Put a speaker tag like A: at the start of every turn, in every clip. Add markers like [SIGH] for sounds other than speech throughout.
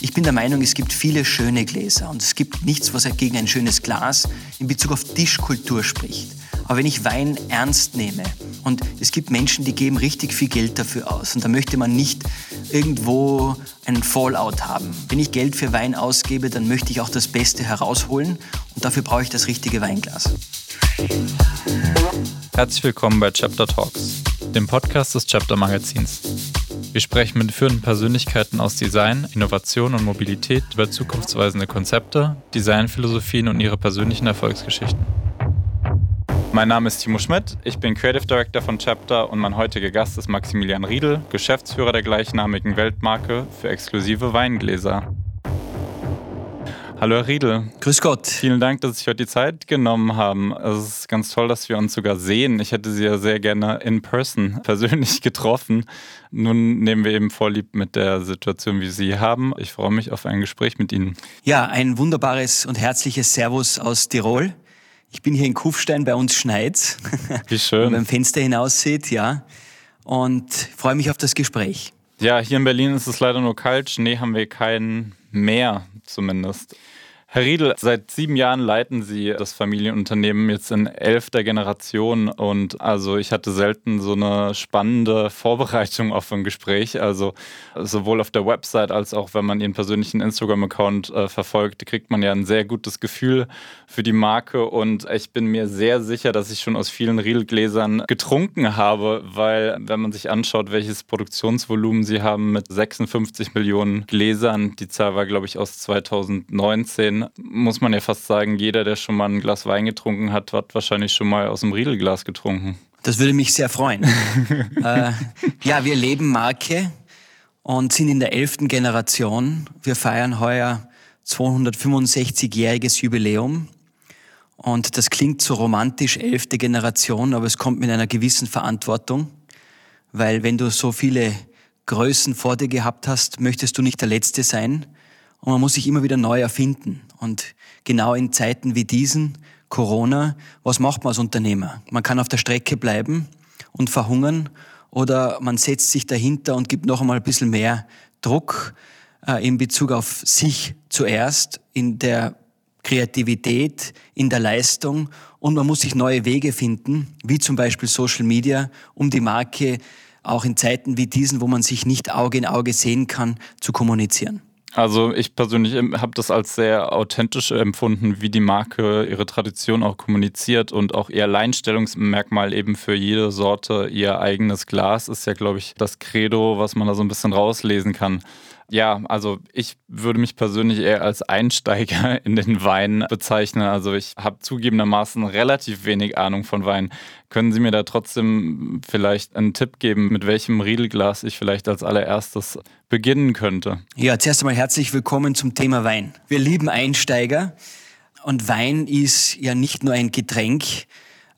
A: Ich bin der Meinung, es gibt viele schöne Gläser und es gibt nichts, was gegen ein schönes Glas in Bezug auf Tischkultur spricht. Aber wenn ich Wein ernst nehme und es gibt Menschen, die geben richtig viel Geld dafür aus und da möchte man nicht irgendwo einen Fallout haben. Wenn ich Geld für Wein ausgebe, dann möchte ich auch das Beste herausholen und dafür brauche ich das richtige Weinglas.
B: Herzlich willkommen bei Chapter Talks, dem Podcast des Chapter Magazins. Wir sprechen mit führenden Persönlichkeiten aus Design, Innovation und Mobilität über zukunftsweisende Konzepte, Designphilosophien und ihre persönlichen Erfolgsgeschichten. Mein Name ist Timo Schmidt, ich bin Creative Director von Chapter und mein heutiger Gast ist Maximilian Riedel, Geschäftsführer der gleichnamigen Weltmarke für exklusive Weingläser. Hallo Herr Riedel.
A: Grüß Gott.
B: Vielen Dank, dass Sie sich heute die Zeit genommen haben. Es ist ganz toll, dass wir uns sogar sehen. Ich hätte Sie ja sehr gerne in person [LAUGHS] persönlich getroffen. Nun nehmen wir eben Vorlieb mit der Situation, wie Sie haben. Ich freue mich auf ein Gespräch mit Ihnen.
A: Ja, ein wunderbares und herzliches Servus aus Tirol. Ich bin hier in Kufstein, bei uns schneit. [LAUGHS]
B: Wie schön.
A: Wenn man beim Fenster hinaus sieht, ja. Und freue mich auf das Gespräch.
B: Ja, hier in Berlin ist es leider nur kalt. Schnee haben wir keinen mehr zumindest. Herr Riedel, seit sieben Jahren leiten Sie das Familienunternehmen jetzt in elfter Generation und also ich hatte selten so eine spannende Vorbereitung auf ein Gespräch. Also sowohl auf der Website als auch wenn man Ihren persönlichen Instagram-Account äh, verfolgt, kriegt man ja ein sehr gutes Gefühl für die Marke und ich bin mir sehr sicher, dass ich schon aus vielen Riedel-Gläsern getrunken habe, weil wenn man sich anschaut, welches Produktionsvolumen Sie haben mit 56 Millionen Gläsern, die Zahl war glaube ich aus 2019, muss man ja fast sagen, jeder, der schon mal ein Glas Wein getrunken hat, hat wahrscheinlich schon mal aus dem Riedelglas getrunken.
A: Das würde mich sehr freuen. [LAUGHS] äh, ja, wir leben Marke und sind in der elften Generation. Wir feiern heuer 265-jähriges Jubiläum. Und das klingt so romantisch, elfte Generation, aber es kommt mit einer gewissen Verantwortung, weil wenn du so viele Größen vor dir gehabt hast, möchtest du nicht der Letzte sein. Und man muss sich immer wieder neu erfinden. Und genau in Zeiten wie diesen, Corona, was macht man als Unternehmer? Man kann auf der Strecke bleiben und verhungern oder man setzt sich dahinter und gibt noch einmal ein bisschen mehr Druck äh, in Bezug auf sich zuerst, in der Kreativität, in der Leistung und man muss sich neue Wege finden, wie zum Beispiel Social Media, um die Marke auch in Zeiten wie diesen, wo man sich nicht Auge in Auge sehen kann, zu kommunizieren.
B: Also ich persönlich habe das als sehr authentisch empfunden, wie die Marke ihre Tradition auch kommuniziert und auch ihr Alleinstellungsmerkmal eben für jede Sorte ihr eigenes Glas ist ja, glaube ich, das Credo, was man da so ein bisschen rauslesen kann. Ja, also ich würde mich persönlich eher als Einsteiger [LAUGHS] in den Wein bezeichnen. Also ich habe zugegebenermaßen relativ wenig Ahnung von Wein. Können Sie mir da trotzdem vielleicht einen Tipp geben, mit welchem Riedelglas ich vielleicht als allererstes beginnen könnte?
A: Ja, zuerst einmal herzlich willkommen zum Thema Wein. Wir lieben Einsteiger und Wein ist ja nicht nur ein Getränk,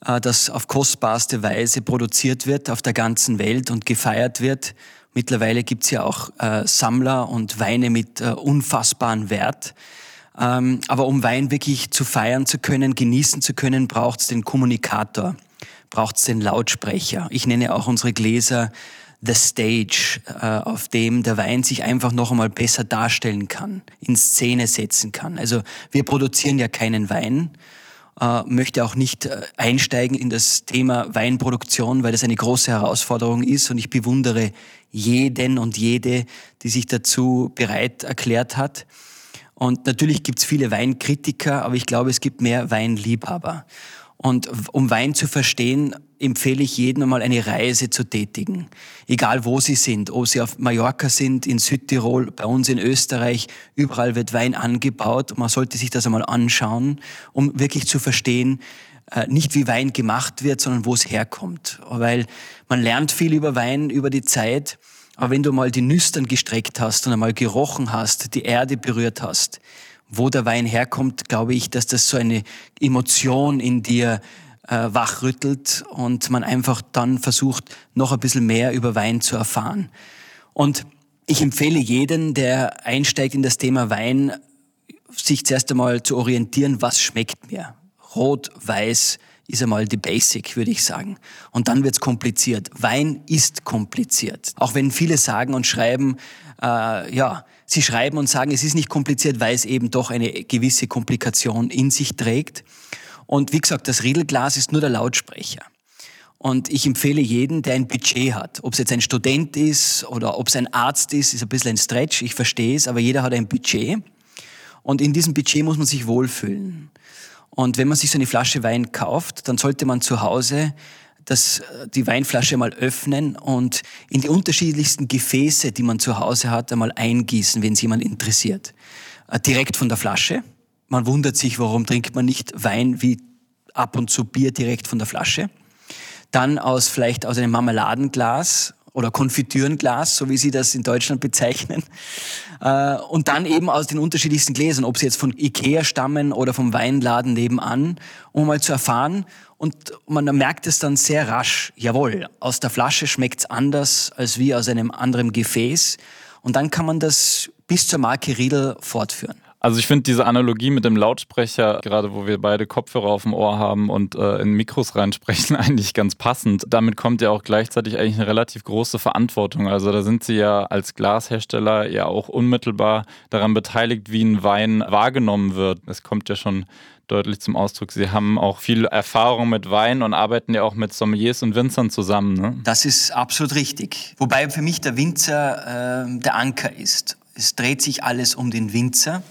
A: äh, das auf kostbarste Weise produziert wird auf der ganzen Welt und gefeiert wird, Mittlerweile gibt's ja auch äh, Sammler und Weine mit äh, unfassbaren Wert. Ähm, aber um Wein wirklich zu feiern zu können, genießen zu können, braucht's den Kommunikator, braucht's den Lautsprecher. Ich nenne auch unsere Gläser The Stage, äh, auf dem der Wein sich einfach noch einmal besser darstellen kann, in Szene setzen kann. Also wir produzieren ja keinen Wein, äh, möchte auch nicht äh, einsteigen in das Thema Weinproduktion, weil das eine große Herausforderung ist und ich bewundere jeden und jede, die sich dazu bereit erklärt hat. Und natürlich gibt es viele Weinkritiker, aber ich glaube, es gibt mehr Weinliebhaber. Und um Wein zu verstehen, empfehle ich jedem einmal eine Reise zu tätigen. Egal wo Sie sind, ob Sie auf Mallorca sind, in Südtirol, bei uns in Österreich, überall wird Wein angebaut. Man sollte sich das einmal anschauen, um wirklich zu verstehen, äh, nicht wie Wein gemacht wird, sondern wo es herkommt. Weil man lernt viel über Wein über die Zeit, aber wenn du mal die Nüstern gestreckt hast und einmal gerochen hast, die Erde berührt hast, wo der Wein herkommt, glaube ich, dass das so eine Emotion in dir äh, wachrüttelt und man einfach dann versucht, noch ein bisschen mehr über Wein zu erfahren. Und ich empfehle jeden, der einsteigt in das Thema Wein, sich zuerst einmal zu orientieren, was schmeckt mir. Rot, weiß, ist einmal die Basic, würde ich sagen. Und dann wird's kompliziert. Wein ist kompliziert. Auch wenn viele sagen und schreiben, äh, ja, sie schreiben und sagen, es ist nicht kompliziert, weil es eben doch eine gewisse Komplikation in sich trägt. Und wie gesagt, das Riedelglas ist nur der Lautsprecher. Und ich empfehle jeden, der ein Budget hat. Ob es jetzt ein Student ist oder ob es ein Arzt ist, ist ein bisschen ein Stretch, ich verstehe es, aber jeder hat ein Budget. Und in diesem Budget muss man sich wohlfühlen. Und wenn man sich so eine Flasche Wein kauft, dann sollte man zu Hause das, die Weinflasche mal öffnen und in die unterschiedlichsten Gefäße, die man zu Hause hat, einmal eingießen, wenn es jemand interessiert. Äh, direkt von der Flasche. Man wundert sich, warum trinkt man nicht Wein wie ab und zu Bier direkt von der Flasche. Dann aus vielleicht aus einem Marmeladenglas oder Konfitürenglas, so wie Sie das in Deutschland bezeichnen. Äh, und dann eben aus den unterschiedlichsten Gläsern, ob sie jetzt von Ikea stammen oder vom Weinladen nebenan, um mal zu erfahren. Und man merkt es dann sehr rasch, jawohl, aus der Flasche schmeckt's anders als wie aus einem anderen Gefäß. Und dann kann man das bis zur Marke Riedel fortführen.
B: Also ich finde diese Analogie mit dem Lautsprecher, gerade wo wir beide Kopfhörer auf dem Ohr haben und äh, in Mikros reinsprechen, [LAUGHS] eigentlich ganz passend. Damit kommt ja auch gleichzeitig eigentlich eine relativ große Verantwortung. Also da sind Sie ja als Glashersteller ja auch unmittelbar daran beteiligt, wie ein Wein wahrgenommen wird. Es kommt ja schon deutlich zum Ausdruck. Sie haben auch viel Erfahrung mit Wein und arbeiten ja auch mit Sommeliers und Winzern zusammen. Ne?
A: Das ist absolut richtig. Wobei für mich der Winzer äh, der Anker ist. Es dreht sich alles um den Winzer.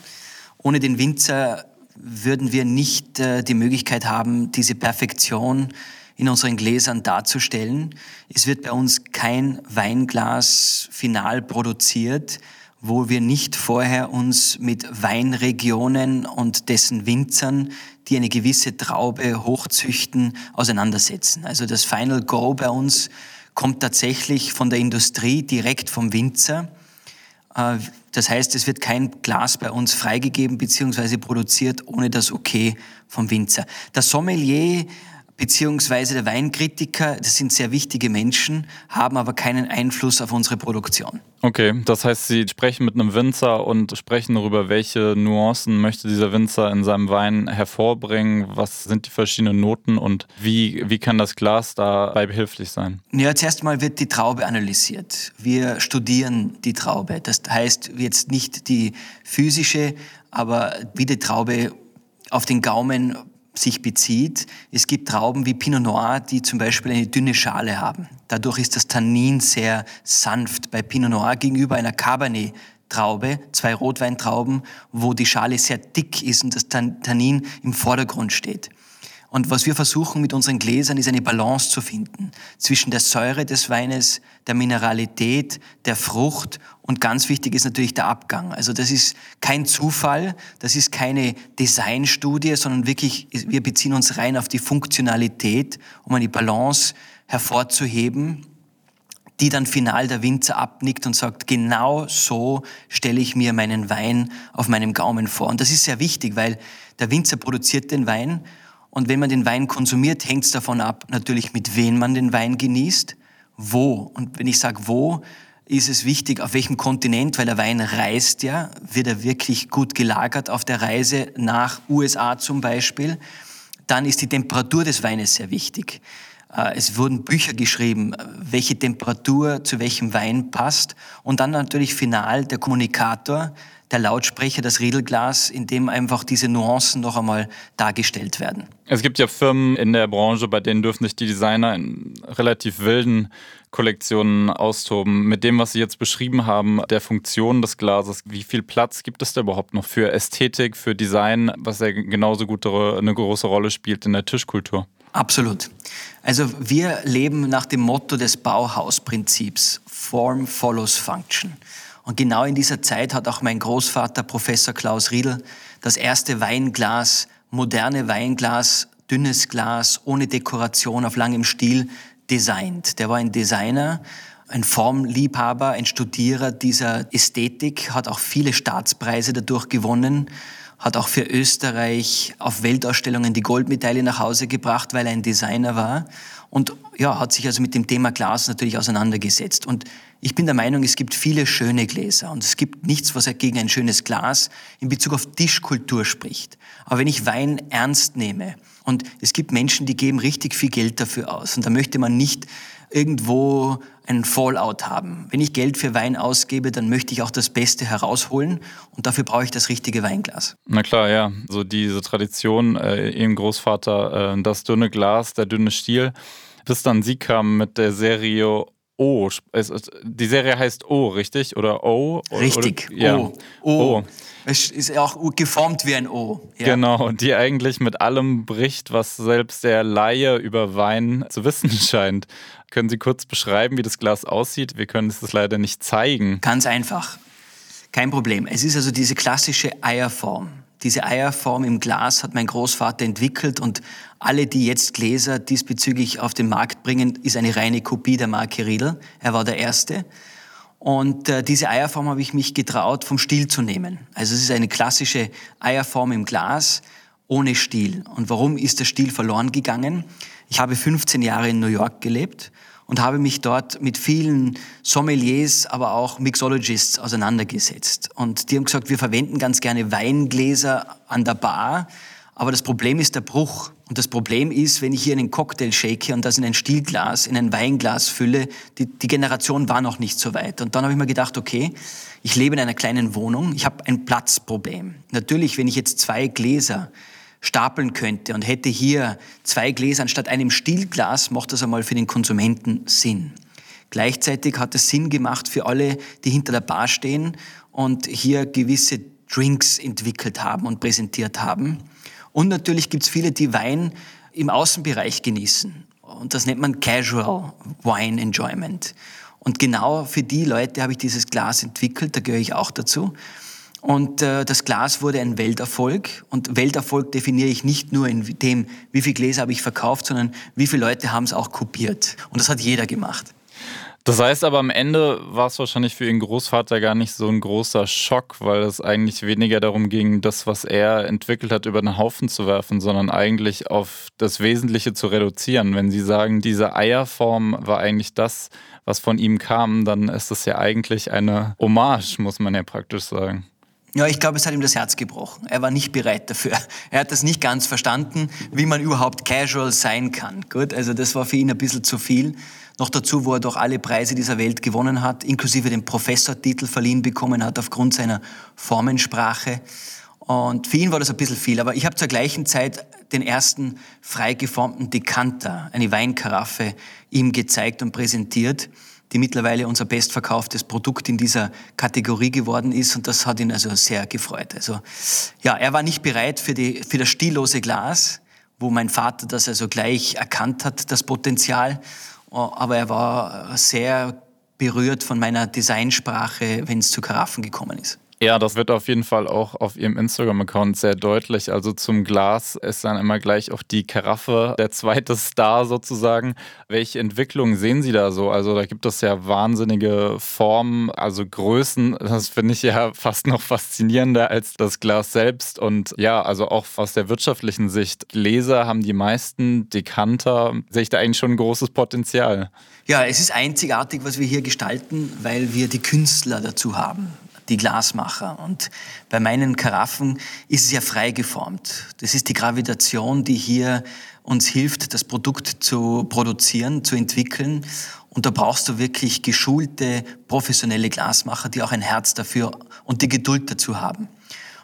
A: Ohne den Winzer würden wir nicht äh, die Möglichkeit haben, diese Perfektion in unseren Gläsern darzustellen. Es wird bei uns kein Weinglas final produziert, wo wir nicht vorher uns mit Weinregionen und dessen Winzern, die eine gewisse Traube hochzüchten, auseinandersetzen. Also das Final Go bei uns kommt tatsächlich von der Industrie direkt vom Winzer. Äh, das heißt, es wird kein Glas bei uns freigegeben bzw. produziert ohne das Okay vom Winzer. Der Sommelier beziehungsweise der Weinkritiker, das sind sehr wichtige Menschen, haben aber keinen Einfluss auf unsere Produktion.
B: Okay, das heißt, Sie sprechen mit einem Winzer und sprechen darüber, welche Nuancen möchte dieser Winzer in seinem Wein hervorbringen, was sind die verschiedenen Noten und wie, wie kann das Glas dabei behilflich sein?
A: Ja, zuerst mal wird die Traube analysiert. Wir studieren die Traube. Das heißt jetzt nicht die physische, aber wie die Traube auf den Gaumen sich bezieht. Es gibt Trauben wie Pinot Noir, die zum Beispiel eine dünne Schale haben. Dadurch ist das Tannin sehr sanft. Bei Pinot Noir gegenüber einer Cabernet Traube, zwei Rotweintrauben, wo die Schale sehr dick ist und das Tannin im Vordergrund steht. Und was wir versuchen mit unseren Gläsern ist eine Balance zu finden zwischen der Säure des Weines, der Mineralität, der Frucht und ganz wichtig ist natürlich der Abgang. Also das ist kein Zufall, das ist keine Designstudie, sondern wirklich, wir beziehen uns rein auf die Funktionalität, um eine Balance hervorzuheben, die dann final der Winzer abnickt und sagt, genau so stelle ich mir meinen Wein auf meinem Gaumen vor. Und das ist sehr wichtig, weil der Winzer produziert den Wein und wenn man den Wein konsumiert, hängt es davon ab, natürlich mit wem man den Wein genießt, wo. Und wenn ich sage wo, ist es wichtig, auf welchem Kontinent, weil der Wein reist ja, wird er wirklich gut gelagert auf der Reise nach USA zum Beispiel. Dann ist die Temperatur des Weines sehr wichtig. Äh, es wurden Bücher geschrieben, welche Temperatur zu welchem Wein passt. Und dann natürlich final der Kommunikator, der Lautsprecher, das Riedelglas, in dem einfach diese Nuancen noch einmal dargestellt werden.
B: Es gibt ja Firmen in der Branche, bei denen dürfen sich die Designer in relativ wilden Kollektionen austoben. Mit dem, was Sie jetzt beschrieben haben, der Funktion des Glases, wie viel Platz gibt es da überhaupt noch für Ästhetik, für Design, was ja genauso gut eine große Rolle spielt in der Tischkultur?
A: Absolut. Also wir leben nach dem Motto des Bauhausprinzips. Form follows function. Und genau in dieser Zeit hat auch mein Großvater, Professor Klaus Riedel, das erste Weinglas, moderne Weinglas, dünnes Glas, ohne Dekoration, auf langem Stiel designt. Der war ein Designer, ein Formliebhaber, ein Studierer dieser Ästhetik, hat auch viele Staatspreise dadurch gewonnen, hat auch für Österreich auf Weltausstellungen die Goldmedaille nach Hause gebracht, weil er ein Designer war und ja, hat sich also mit dem Thema Glas natürlich auseinandergesetzt. Und ich bin der Meinung, es gibt viele schöne Gläser und es gibt nichts, was gegen ein schönes Glas in Bezug auf Tischkultur spricht. Aber wenn ich Wein ernst nehme Und es gibt Menschen, die geben richtig viel Geld dafür aus. Und da möchte man nicht irgendwo einen Fallout haben. Wenn ich Geld für Wein ausgebe, dann möchte ich auch das Beste herausholen und dafür brauche ich das richtige Weinglas.
B: Na klar, ja. So diese Tradition, äh, ihrem Großvater, äh, das dünne Glas, der dünne Stiel, bis dann sie kam mit der Serie O. Die Serie heißt O, richtig? Oder O?
A: Richtig,
B: oder, ja.
A: O. o. Es ist auch geformt wie ein O.
B: Ja. Genau, die eigentlich mit allem bricht, was selbst der Laie über Wein zu wissen [LAUGHS] scheint. Können Sie kurz beschreiben, wie das Glas aussieht? Wir können es leider nicht zeigen.
A: Ganz einfach. Kein Problem. Es ist also diese klassische Eierform. Diese Eierform im Glas hat mein Großvater entwickelt und alle, die jetzt Gläser diesbezüglich auf den Markt bringen, ist eine reine Kopie der Marke Riedel. Er war der Erste. Und äh, diese Eierform habe ich mich getraut, vom Stiel zu nehmen. Also es ist eine klassische Eierform im Glas ohne Stiel. Und warum ist der Stiel verloren gegangen? Ich habe 15 Jahre in New York gelebt und habe mich dort mit vielen Sommeliers, aber auch Mixologists auseinandergesetzt. Und die haben gesagt, wir verwenden ganz gerne Weingläser an der Bar, aber das Problem ist der Bruch. Und das Problem ist, wenn ich hier einen Cocktail shake und das in ein Stielglas, in ein Weinglas fülle, die, die Generation war noch nicht so weit. Und dann habe ich mir gedacht, okay, ich lebe in einer kleinen Wohnung, ich habe ein Platzproblem. Natürlich, wenn ich jetzt zwei Gläser stapeln könnte und hätte hier zwei Gläser anstatt einem Stielglas, macht das einmal für den Konsumenten Sinn. Gleichzeitig hat es Sinn gemacht für alle, die hinter der Bar stehen und hier gewisse Drinks entwickelt haben und präsentiert haben. Und natürlich gibt es viele, die Wein im Außenbereich genießen. Und das nennt man Casual Wine Enjoyment. Und genau für die Leute habe ich dieses Glas entwickelt, da gehöre ich auch dazu. Und äh, das Glas wurde ein Welterfolg. Und Welterfolg definiere ich nicht nur in dem, wie viele Gläser habe ich verkauft, sondern wie viele Leute haben es auch kopiert. Und das hat jeder gemacht.
B: Das heißt aber am Ende war es wahrscheinlich für Ihren Großvater gar nicht so ein großer Schock, weil es eigentlich weniger darum ging, das, was er entwickelt hat, über den Haufen zu werfen, sondern eigentlich auf das Wesentliche zu reduzieren. Wenn Sie sagen, diese Eierform war eigentlich das, was von ihm kam, dann ist das ja eigentlich eine Hommage, muss man ja praktisch sagen.
A: Ja, ich glaube, es hat ihm das Herz gebrochen. Er war nicht bereit dafür. [LAUGHS] Er hat das nicht ganz verstanden, wie man überhaupt casual sein kann. Gut, also das war für ihn ein bisschen zu viel. Noch dazu, wo er doch alle Preise dieser Welt gewonnen hat, inklusive den Professortitel verliehen bekommen hat aufgrund seiner Formensprache. Und für ihn war das ein bisschen viel. Aber ich habe zur gleichen Zeit den ersten frei geformten Dekanter, eine Weinkaraffe, ihm gezeigt und präsentiert, die mittlerweile unser bestverkauftes Produkt in dieser Kategorie geworden ist. Und das hat ihn also sehr gefreut. Also, ja, er war nicht bereit für, die, für das stillose Glas, wo mein Vater das also gleich erkannt hat, das Potenzial. Oh, aber er war sehr berührt von meiner Designsprache, wenn es zu Karaffen gekommen ist.
B: Ja, das wird auf jeden Fall auch auf Ihrem Instagram-Account sehr deutlich. Also zum Glas ist dann immer gleich auch die Karaffe der zweite Star sozusagen. Welche Entwicklung sehen Sie da so? Also da gibt es ja wahnsinnige Formen, also Größen. Das finde ich ja [LAUGHS] fast noch faszinierender als das Glas selbst. Und ja, also auch aus der wirtschaftlichen Sicht. Gläser haben die meisten, Dekanter. Sehe ich da eigentlich schon ein großes Potenzial.
A: Ja, es ist einzigartig, was wir hier gestalten, weil wir die Künstler dazu haben die Glasmacher. Und bei meinen Karaffen ist es ja frei geformt. Das ist die Gravitation, die hier uns hilft, das Produkt zu produzieren, zu entwickeln. Und da brauchst du wirklich geschulte, professionelle Glasmacher, die auch ein Herz dafür und die Geduld dazu haben.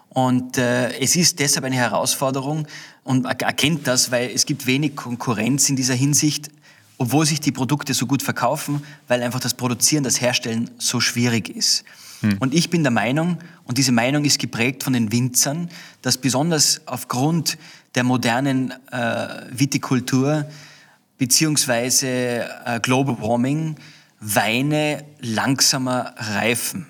A: Und äh, es ist deshalb eine Herausforderung und erkennt das, weil es gibt wenig Konkurrenz in dieser Hinsicht, obwohl sich die Produkte so gut verkaufen, weil einfach das Produzieren, das Herstellen so schwierig ist. Hm. Und ich bin der Meinung, und diese Meinung ist geprägt von den Winzern, dass besonders aufgrund der modernen äh, Vitikultur beziehungsweise äh, Global Warming Weine langsamer reifen.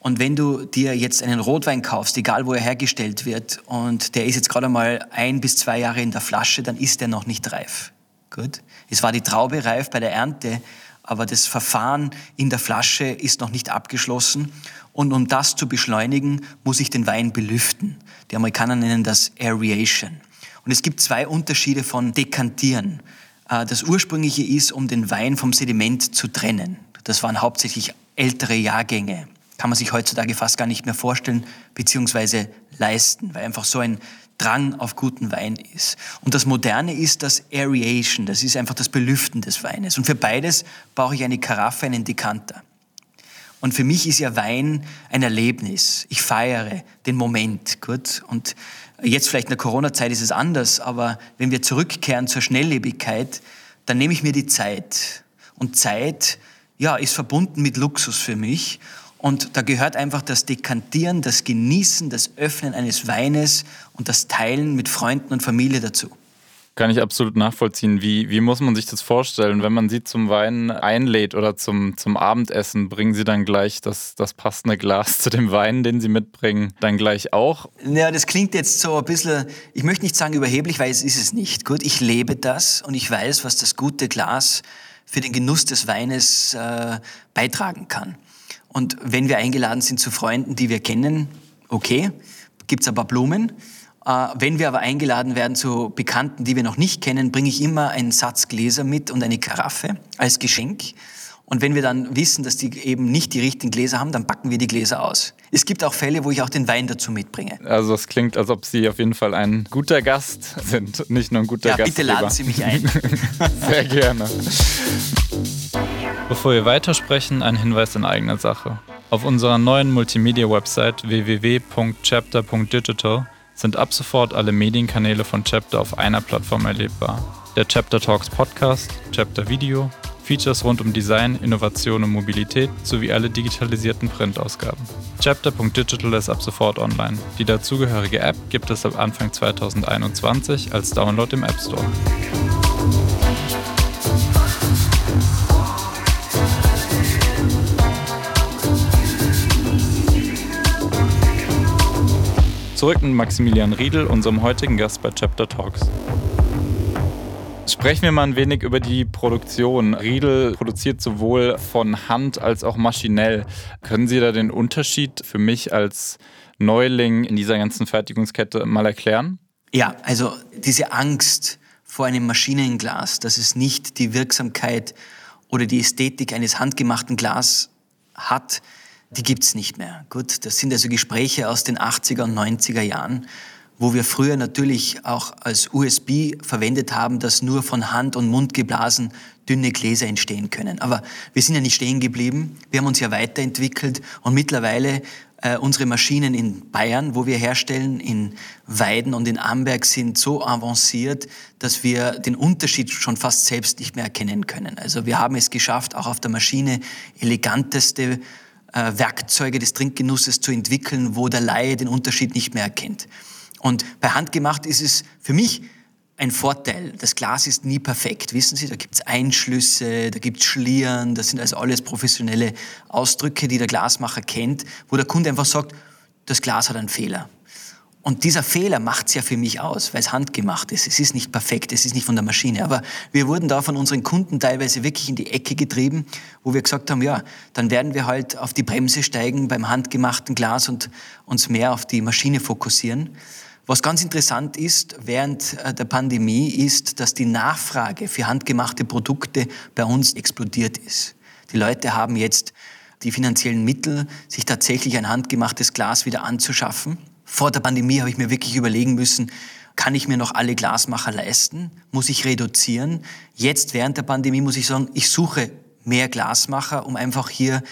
A: Und wenn du dir jetzt einen Rotwein kaufst, egal wo er hergestellt wird, und der ist jetzt gerade mal ein bis zwei Jahre in der Flasche, dann ist der noch nicht reif. Gut? Es war die Traube reif bei der Ernte, aber das Verfahren in der Flasche ist noch nicht abgeschlossen. Und um das zu beschleunigen, muss ich den Wein belüften. Die Amerikaner nennen das Aeration. Und es gibt zwei Unterschiede von Dekantieren. Äh, das ursprüngliche ist, um den Wein vom Sediment zu trennen. Das waren hauptsächlich ältere Jahrgänge. kann man sich heutzutage fast gar nicht mehr vorstellen bzw. leisten, weil einfach so ein Drang auf guten Wein ist. Und das Moderne ist das Aeration, das ist einfach das Belüften des Weines. Und für beides brauche ich eine Karaffe, einen Dekanter. Und für mich ist ja Wein ein Erlebnis. Ich feiere den Moment, gut. Und jetzt vielleicht in der Corona-Zeit ist es anders, aber wenn wir zurückkehren zur Schnelllebigkeit, dann nehme ich mir die Zeit. Und Zeit, ja, ist verbunden mit Luxus für mich. Und da gehört einfach das Dekantieren, das Genießen, das Öffnen eines Weines und das Teilen mit Freunden und Familie dazu.
B: Kann ich absolut nachvollziehen. Wie, wie muss man sich das vorstellen? Wenn man sie zum Wein einlädt oder zum, zum Abendessen, bringen sie dann gleich das, das passende Glas [LAUGHS] zu dem Wein, den sie mitbringen, dann gleich auch?
A: Ja, das klingt jetzt so ein bisschen, ich möchte nicht sagen überheblich, weil es ist es nicht. Gut, ich lebe das und ich weiß, was das gute Glas für den Genuss des Weines äh, beitragen kann. Und wenn wir eingeladen sind zu Freunden, die wir kennen, okay, gibt's ein paar Blumen. Äh, wenn wir aber eingeladen werden zu Bekannten, die wir noch nicht kennen, bringe ich immer einen Satz Gläser mit und eine Karaffe als Geschenk. Und wenn wir dann wissen, dass die eben nicht die richtigen Gläser haben, dann backen wir die Gläser aus. Es gibt auch Fälle, wo ich auch den Wein dazu mitbringe.
B: Also das klingt, als ob Sie auf jeden Fall ein guter Gast sind, nicht nur ein guter
A: ja,
B: Gast.
A: Bitte laden Sie mich ein. [LAUGHS]
B: Sehr gerne. Bevor wir weitersprechen, ein Hinweis in eigener Sache. Auf unserer neuen Multimedia-Website www.chapter.digital sind ab sofort alle Medienkanäle von Chapter auf einer Plattform erlebbar. Der Chapter Talks Podcast, Chapter Video, Features rund um Design, Innovation und Mobilität sowie alle digitalisierten Printausgaben. Chapter.digital ist ab sofort online. Die dazugehörige App gibt es ab Anfang 2021 als Download im App Store. Zurück mit Maximilian Riedel, unserem heutigen Gast bei Chapter Talks. Sprechen wir mal ein wenig über die Produktion. Riedel produziert sowohl von Hand als auch maschinell. Können Sie da den Unterschied für mich als Neuling in dieser ganzen Fertigungskette mal erklären?
A: Ja, also diese Angst vor einem Maschinenglas, dass es nicht die Wirksamkeit oder die Ästhetik eines handgemachten Glas hat, die gibt's nicht mehr. Gut, das sind also Gespräche aus den 80er und 90er Jahren, wo wir früher natürlich auch als USB verwendet haben, dass nur von Hand und Mund geblasen dünne Gläser entstehen können. Aber wir sind ja nicht stehen geblieben. Wir haben uns ja weiterentwickelt und mittlerweile äh, unsere Maschinen in Bayern, wo wir herstellen, in Weiden und in Amberg sind so avanciert, dass wir den Unterschied schon fast selbst nicht mehr erkennen können. Also wir haben es geschafft, auch auf der Maschine eleganteste Werkzeuge des Trinkgenusses zu entwickeln, wo der Laie den Unterschied nicht mehr erkennt. Und bei Handgemacht ist es für mich ein Vorteil. Das Glas ist nie perfekt, wissen Sie, da gibt es Einschlüsse, da gibt es Schlieren, das sind also alles professionelle Ausdrücke, die der Glasmacher kennt, wo der Kunde einfach sagt, das Glas hat einen Fehler. Und dieser Fehler macht's ja für mich aus, weil es handgemacht ist. Es ist nicht perfekt, es ist nicht von der Maschine. Aber wir wurden da von unseren Kunden teilweise wirklich in die Ecke getrieben, wo wir gesagt haben, ja, dann werden wir halt auf die Bremse steigen beim handgemachten Glas und uns mehr auf die Maschine fokussieren. Was ganz interessant ist während äh, der Pandemie ist, dass die Nachfrage für handgemachte Produkte bei uns explodiert ist. Die Leute haben jetzt die finanziellen Mittel, sich tatsächlich ein handgemachtes Glas wieder anzuschaffen. Vor der Pandemie habe ich mir wirklich überlegen müssen, kann ich mir noch alle Glasmacher leisten? Muss ich reduzieren? Jetzt während der Pandemie muss ich sagen, ich suche mehr Glasmacher, um einfach hier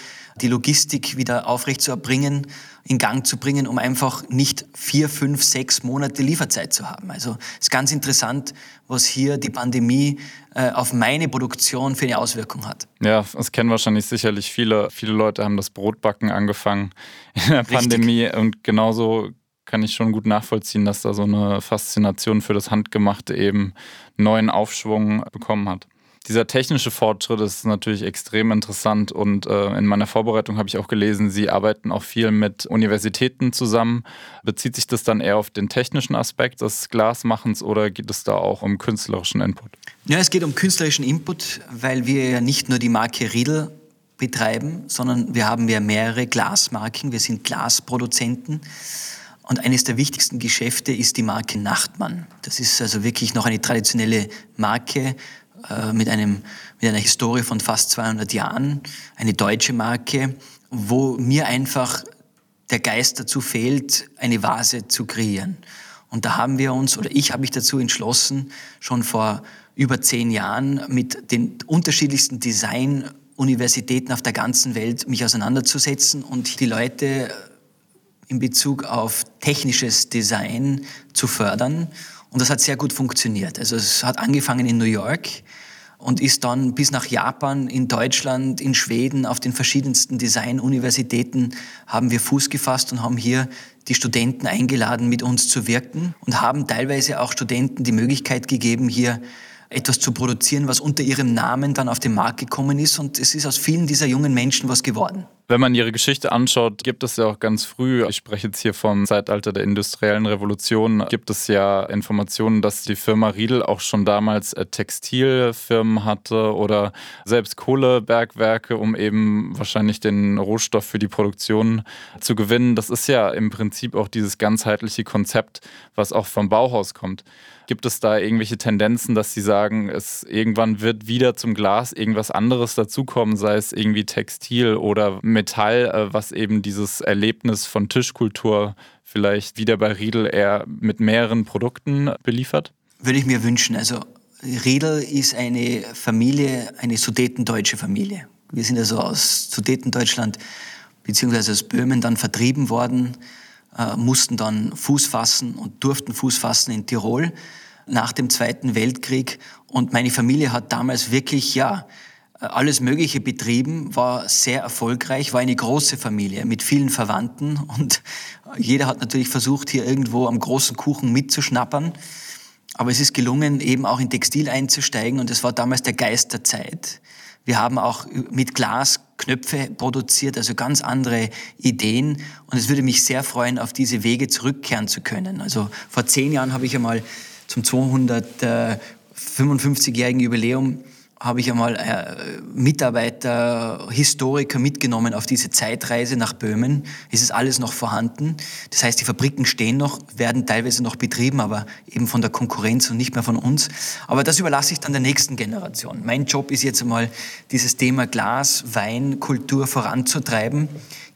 A: die Logistik wieder aufrecht zu erbringen, in Gang zu bringen, um einfach nicht vier, fünf, sechs Monate Lieferzeit zu haben. Also es ist ganz interessant, was hier die Pandemie äh, auf meine Produktion für eine Auswirkung hat.
B: Ja, das kennen wahrscheinlich sicherlich viele. Viele Leute haben das Brotbacken angefangen in der Richtig. Pandemie und genauso kann ich schon gut nachvollziehen, dass da so eine Faszination für das Handgemachte eben neuen Aufschwung bekommen hat. Dieser technische Fortschritt ist natürlich extrem interessant und äh, in meiner Vorbereitung habe ich auch gelesen, Sie arbeiten auch viel mit Universitäten zusammen. Bezieht sich das dann eher auf den technischen Aspekt des Glasmachens oder geht es da auch um künstlerischen Input?
A: Ja, es geht um künstlerischen Input, weil wir ja nicht nur die Marke Riedel betreiben, sondern wir haben ja mehrere Glasmarken. Wir sind Glasproduzenten. Und eines der wichtigsten Geschäfte ist die Marke Nachtmann. Das ist also wirklich noch eine traditionelle Marke äh, mit, einem, mit einer Historie von fast 200 Jahren, eine deutsche Marke, wo mir einfach der Geist dazu fehlt, eine Vase zu kreieren. Und da haben wir uns, oder ich habe mich dazu entschlossen, schon vor über zehn Jahren mit den unterschiedlichsten Design-Universitäten auf der ganzen Welt mich auseinanderzusetzen und die Leute in Bezug auf technisches Design zu fördern. Und das hat sehr gut funktioniert. Also es hat angefangen in New York und ist dann bis nach Japan, in Deutschland, in Schweden, auf den verschiedensten Design-Universitäten haben wir Fuß gefasst und haben hier die Studenten eingeladen, mit uns zu wirken und haben teilweise auch Studenten die Möglichkeit gegeben, hier etwas zu produzieren, was unter ihrem Namen dann auf den Markt gekommen ist. Und es ist aus vielen dieser jungen Menschen was geworden.
B: Wenn man ihre Geschichte anschaut, gibt es ja auch ganz früh, ich spreche jetzt hier vom Zeitalter der industriellen Revolution, gibt es ja Informationen, dass die Firma Riedel auch schon damals äh, Textilfirmen hatte oder selbst Kohlebergwerke, um eben wahrscheinlich den Rohstoff für die Produktion zu gewinnen. Das ist ja im Prinzip auch dieses ganzheitliche Konzept, was auch vom Bauhaus kommt. Gibt es da irgendwelche Tendenzen, dass Sie sagen, es irgendwann wird wieder zum Glas irgendwas anderes dazukommen, sei es irgendwie Textil oder Metall, äh, was eben dieses Erlebnis von Tischkultur vielleicht wieder bei Riedel eher mit mehreren Produkten beliefert?
A: Würde ich mir wünschen. Also Riedel ist eine Familie, eine sudetendeutsche Familie. Wir sind also aus Sudetendeutschland beziehungsweise aus Böhmen dann vertrieben worden äh, mussten dann Fuß fassen und durften Fuß fassen in Tirol nach dem Zweiten Weltkrieg. Und meine Familie hat damals wirklich, ja, alles Mögliche betrieben, war sehr erfolgreich, war eine große Familie mit vielen Verwandten und jeder hat natürlich versucht, hier irgendwo am großen Kuchen mitzuschnappern. Aber es ist gelungen, eben auch in Textil einzusteigen und es war damals der Geist der Zeit. Wir haben auch mit Glas Knöpfe produziert, also ganz andere Ideen. Und es würde mich sehr freuen, auf diese Wege zurückkehren zu können. Also vor zehn Jahren habe ich einmal zum 255-jährigen Jubiläum habe ich einmal äh, Mitarbeiter, Historiker mitgenommen auf diese Zeitreise nach Böhmen. Es ist alles noch vorhanden. Das heißt, die Fabriken stehen noch, werden teilweise noch betrieben, aber eben von der Konkurrenz und nicht mehr von uns. Aber das überlasse ich dann der nächsten Generation. Mein Job ist jetzt einmal, dieses Thema Glas, Wein, Kultur voranzutreiben.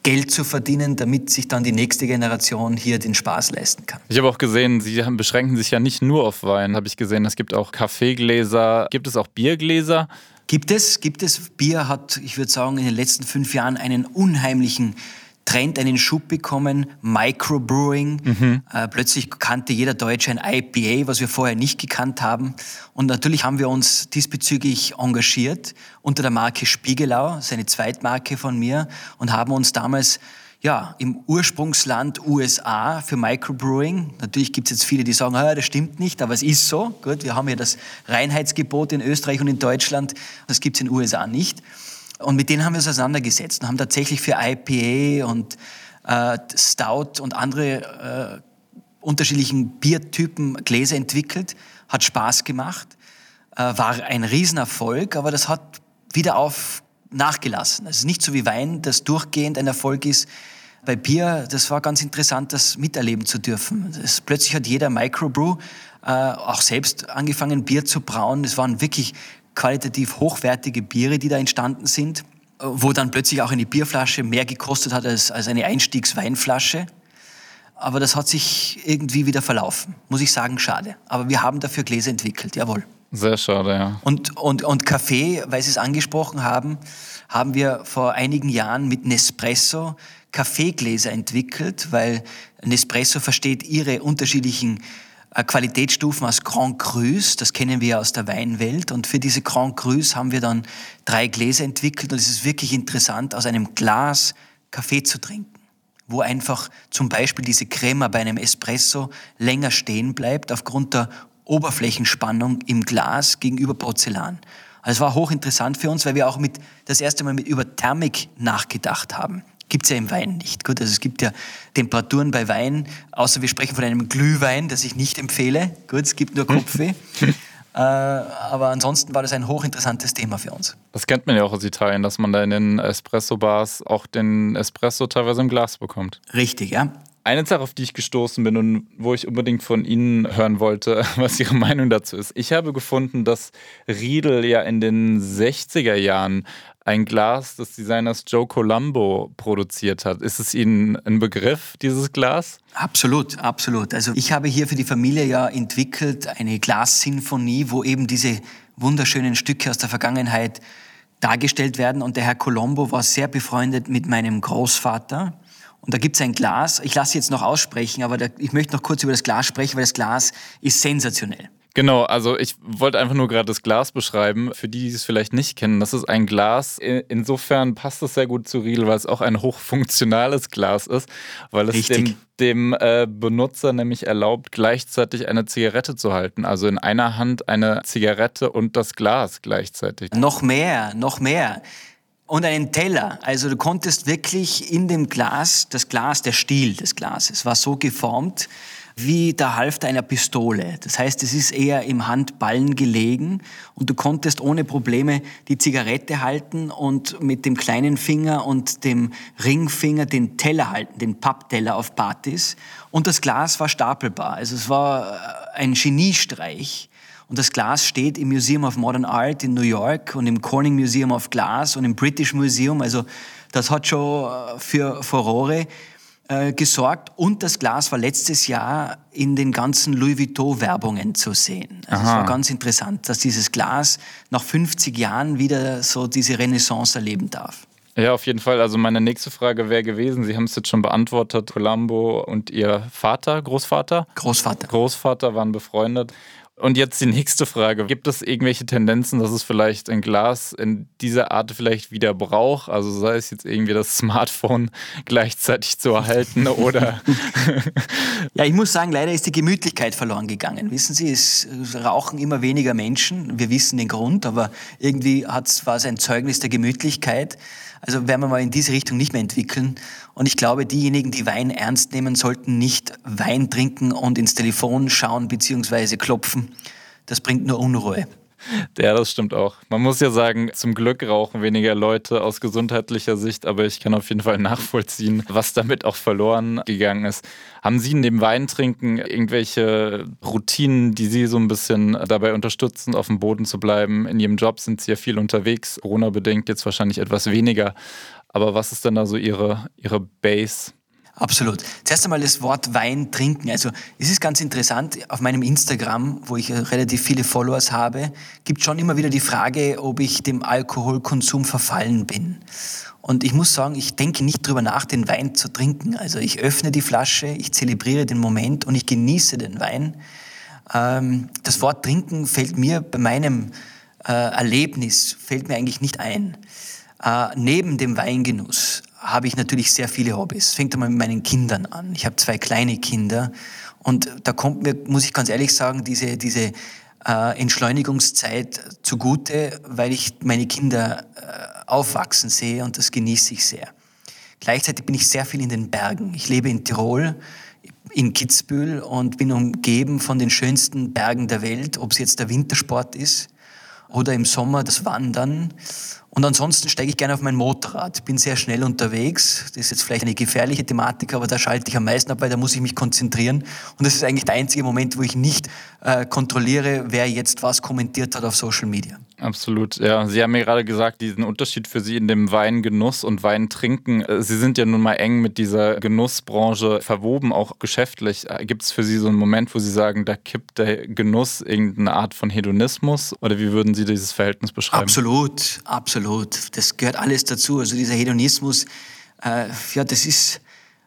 A: Geld zu verdienen, damit sich dann die nächste Generation hier den Spaß leisten kann.
B: Ich habe auch gesehen, Sie beschränken sich ja nicht nur auf Wein, habe ich gesehen. Es gibt auch Kaffeegläser. Gibt es auch Biergläser?
A: Gibt es, gibt es. Bier hat, ich würde sagen, in den letzten fünf Jahren einen unheimlichen Trend einen Schub bekommen, Microbrewing. Mhm. Äh, plötzlich kannte jeder Deutsche ein IPA, was wir vorher nicht gekannt haben. Und natürlich haben wir uns diesbezüglich engagiert unter der Marke Spiegelau, seine Zweitmarke von mir, und haben uns damals ja, im Ursprungsland USA für Microbrewing. Natürlich gibt es jetzt viele, die sagen, ah, das stimmt nicht, aber es ist so. Gut, wir haben ja das Reinheitsgebot in Österreich und in Deutschland. Das gibt es in den USA nicht. Und mit denen haben wir uns auseinandergesetzt und haben tatsächlich für IPA und äh, Stout und andere äh, unterschiedlichen Biertypen Gläser entwickelt. Hat Spaß gemacht, äh, war ein Riesenerfolg, aber das hat wieder auf nachgelassen. Es ist nicht so wie Wein, das durchgehend ein Erfolg ist. Bei Bier, das war ganz interessant, das miterleben zu dürfen. Das, plötzlich hat jeder Microbrew äh, auch selbst angefangen, Bier zu brauen. Es waren wirklich qualitativ hochwertige Biere, die da entstanden sind, wo dann plötzlich auch eine Bierflasche mehr gekostet hat als, als eine Einstiegsweinflasche. Aber das hat sich irgendwie wieder verlaufen. Muss ich sagen, schade. Aber wir haben dafür Gläser entwickelt, jawohl.
B: Sehr schade, ja.
A: Und, und, und Kaffee, weil Sie es angesprochen haben, haben wir vor einigen Jahren mit Nespresso Kaffeegläser entwickelt, weil Nespresso versteht ihre unterschiedlichen Qualitätsstufen als Grand Crus, das kennen wir aus der Weinwelt. Und für diese Grand Crus haben wir dann drei Gläser entwickelt. Und es ist wirklich interessant, aus einem Glas Kaffee zu trinken, wo einfach zum Beispiel diese Crema bei einem Espresso länger stehen bleibt aufgrund der Oberflächenspannung im Glas gegenüber Porzellan. Also es war hochinteressant für uns, weil wir auch mit, das erste Mal mit über Thermik nachgedacht haben. Gibt es ja im Wein nicht. Gut, also es gibt ja Temperaturen bei Wein, außer wir sprechen von einem Glühwein, das ich nicht empfehle. Gut, es gibt nur Kopfweh. [LAUGHS] äh, aber ansonsten war das ein hochinteressantes Thema für uns.
B: Das kennt man ja auch aus Italien, dass man da in den Espresso-Bars auch den Espresso teilweise im Glas bekommt.
A: Richtig, ja.
B: Eine Sache, auf die ich gestoßen bin und wo ich unbedingt von Ihnen hören wollte, [LAUGHS] was Ihre Meinung dazu ist. Ich habe gefunden, dass Riedel ja in den 60er Jahren ein Glas des Designers Joe Colombo produziert hat. Ist es Ihnen ein Begriff, dieses Glas?
A: Absolut, absolut. Also ich habe hier für die Familie ja entwickelt eine Glassinfonie, wo eben diese wunderschönen Stücke aus der Vergangenheit dargestellt werden. Und der Herr Colombo war sehr befreundet mit meinem Großvater. Und da gibt es ein Glas, ich lasse jetzt noch aussprechen, aber da, ich möchte noch kurz über das Glas sprechen, weil das Glas ist sensationell.
B: Genau, also ich wollte einfach nur gerade das Glas beschreiben. Für die, die es vielleicht nicht kennen, das ist ein Glas. Insofern passt es sehr gut zu Riedel, weil es auch ein [LAUGHS] hochfunktionales Glas ist, weil es Richtig. dem, dem äh, Benutzer nämlich erlaubt, gleichzeitig eine Zigarette zu halten. Also in einer Hand eine Zigarette und das Glas gleichzeitig.
A: Noch mehr, noch mehr und einen Teller. Also du konntest wirklich in dem Glas, das Glas, der Stiel des Glases war so geformt, wie der Halfter einer Pistole. Das heißt, es ist eher im Handballen gelegen und du konntest ohne Probleme die Zigarette halten und mit dem kleinen Finger und dem Ringfinger den Teller halten, den Pappteller auf Partys. Und das Glas war stapelbar. Also es war äh, ein Geniestreich. Und das Glas steht im Museum of Modern Art in New York und im Corning Museum of Glass und im British Museum. Also das hat schon äh, für Furore äh, gesorgt und das Glas war letztes Jahr in den ganzen Louis Vuitton-Werbungen zu sehen. Also es war ganz interessant, dass dieses Glas nach 50 Jahren wieder so diese Renaissance erleben darf.
B: Ja, auf jeden Fall. Also meine nächste Frage wäre gewesen, Sie haben es jetzt schon beantwortet, Colombo und Ihr Vater, Großvater?
A: Großvater.
B: Großvater waren befreundet. Und jetzt die nächste Frage. Gibt es irgendwelche Tendenzen, dass es vielleicht ein Glas in dieser Art vielleicht wieder braucht? Also sei es jetzt irgendwie das Smartphone [LAUGHS] gleichzeitig zu erhalten [LAUGHS] oder... [LAUGHS]
A: ja, ich muss sagen, leider ist die Gemütlichkeit verloren gegangen. Wissen Sie, es rauchen immer weniger Menschen. Wir wissen den Grund, aber irgendwie war es ein Zeugnis der Gemütlichkeit. Also werden wir mal in diese Richtung nicht mehr entwickeln. Und ich glaube, diejenigen, die Wein ernst nehmen, sollten nicht Wein trinken und ins Telefon schauen bzw. klopfen. Das bringt nur Unruhe. [LAUGHS]
B: Ja, das stimmt auch. Man muss ja sagen, zum Glück rauchen weniger Leute aus gesundheitlicher Sicht, aber ich kann auf jeden Fall nachvollziehen, was damit auch verloren gegangen ist. Haben Sie in dem Weintrinken irgendwelche Routinen, die Sie so ein bisschen dabei unterstützen, auf dem Boden zu bleiben? In Ihrem Job sind Sie ja viel unterwegs, Corona-bedingt jetzt wahrscheinlich etwas weniger. Aber was ist denn da so Ihre, Ihre Base?
A: Absolut. Zuerst einmal das Wort Wein trinken. Also es ist ganz interessant, auf meinem Instagram, wo ich relativ viele Followers habe, gibt schon immer wieder die Frage, ob ich dem Alkoholkonsum verfallen bin. Und ich muss sagen, ich denke nicht drüber nach, den Wein zu trinken. Also ich öffne die Flasche, ich zelebriere den Moment und ich genieße den Wein. Ähm, das Wort trinken fällt mir bei meinem äh, Erlebnis, fällt mir eigentlich nicht ein. Äh, neben dem Weingenuss habe ich natürlich sehr viele Hobbys. Fängt einmal mit meinen Kindern an. Ich habe zwei kleine Kinder und da kommt mir, muss ich ganz ehrlich sagen, diese, diese äh, Entschleunigungszeit zugute, weil ich meine Kinder äh, aufwachsen sehe und das genieße ich sehr. Gleichzeitig bin ich sehr viel in den Bergen. Ich lebe in Tirol, in Kitzbühel und bin umgeben von den schönsten Bergen der Welt, ob es jetzt der Wintersport ist oder im Sommer das Wandern. Und ansonsten steige ich gerne auf mein Motorrad, bin sehr schnell unterwegs. Das ist jetzt vielleicht eine gefährliche Thematik, aber da schalte ich am meisten ab, weil da muss ich mich konzentrieren. Und das ist eigentlich der einzige Moment, wo ich nicht äh, kontrolliere, wer jetzt was kommentiert hat auf Social Media.
B: Absolut, ja. Sie haben mir gerade gesagt, diesen Unterschied für Sie in dem Weingenuss und Weintrinken. Äh, Sie sind ja nun mal eng mit dieser Genussbranche verwoben, auch geschäftlich. Äh, Gibt es für Sie so einen Moment, wo Sie sagen, da kippt der Genuss irgendeine Art von Hedonismus? Oder wie würden Sie dieses Verhältnis beschreiben?
A: Absolut, absolut. Das gehört alles dazu. Also dieser Hedonismus, äh, ja, das ist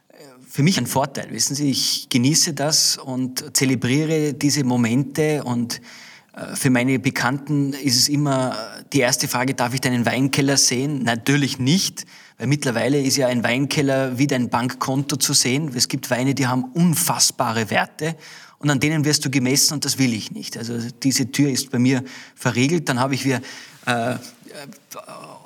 A: äh, für mich ein Vorteil. Wissen Sie, ich genieße das und zelebriere diese Momente und äh, für meine Bekannten ist es immer die erste Frage, darf ich deinen Weinkeller sehen? Natürlich nicht, weil mittlerweile ist ja ein Weinkeller wie dein Bankkonto zu sehen. Es gibt Weine, die haben unfassbare Werte und an denen wirst du gemessen und das will ich nicht. Also diese Tür ist bei mir verriegelt. Dann habe ich wir äh,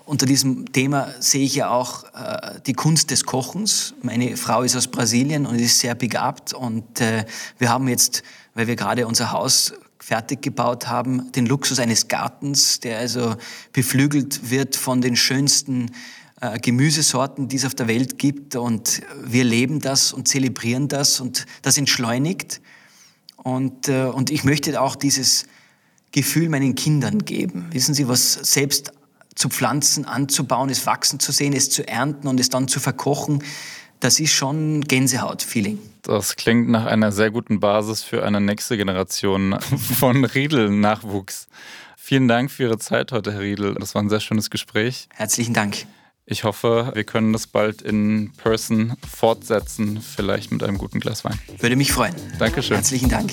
A: unter diesem Thema sehe ich ja auch äh, die Kunst des Kochens. Meine Frau ist aus Brasilien und ist sehr begabt und äh, wir haben jetzt, weil wir gerade unser Haus fertig gebaut haben, den Luxus eines Gartens, der also beflügelt wird von den schönsten äh, Gemüsesorten, die es auf der Welt gibt. Und wir leben das und zelebrieren das und das entschleunigt. Und, äh, und ich möchte auch dieses Gefühl meinen Kindern geben. Wissen Sie, was selbst zu pflanzen, anzubauen, es wachsen zu sehen, es zu ernten und es dann zu verkochen, das ist schon Gänsehaut-Feeling.
B: Das klingt nach einer sehr guten Basis für eine nächste Generation [LAUGHS] von Riedel-Nachwuchs. Vielen Dank für Ihre Zeit heute, Herr Riedel. Das war ein sehr schönes Gespräch.
A: Herzlichen Dank.
B: Ich hoffe, wir können das bald in Person fortsetzen, vielleicht mit einem guten Glas Wein.
A: Würde mich freuen.
B: Dankeschön.
A: Herzlichen Dank.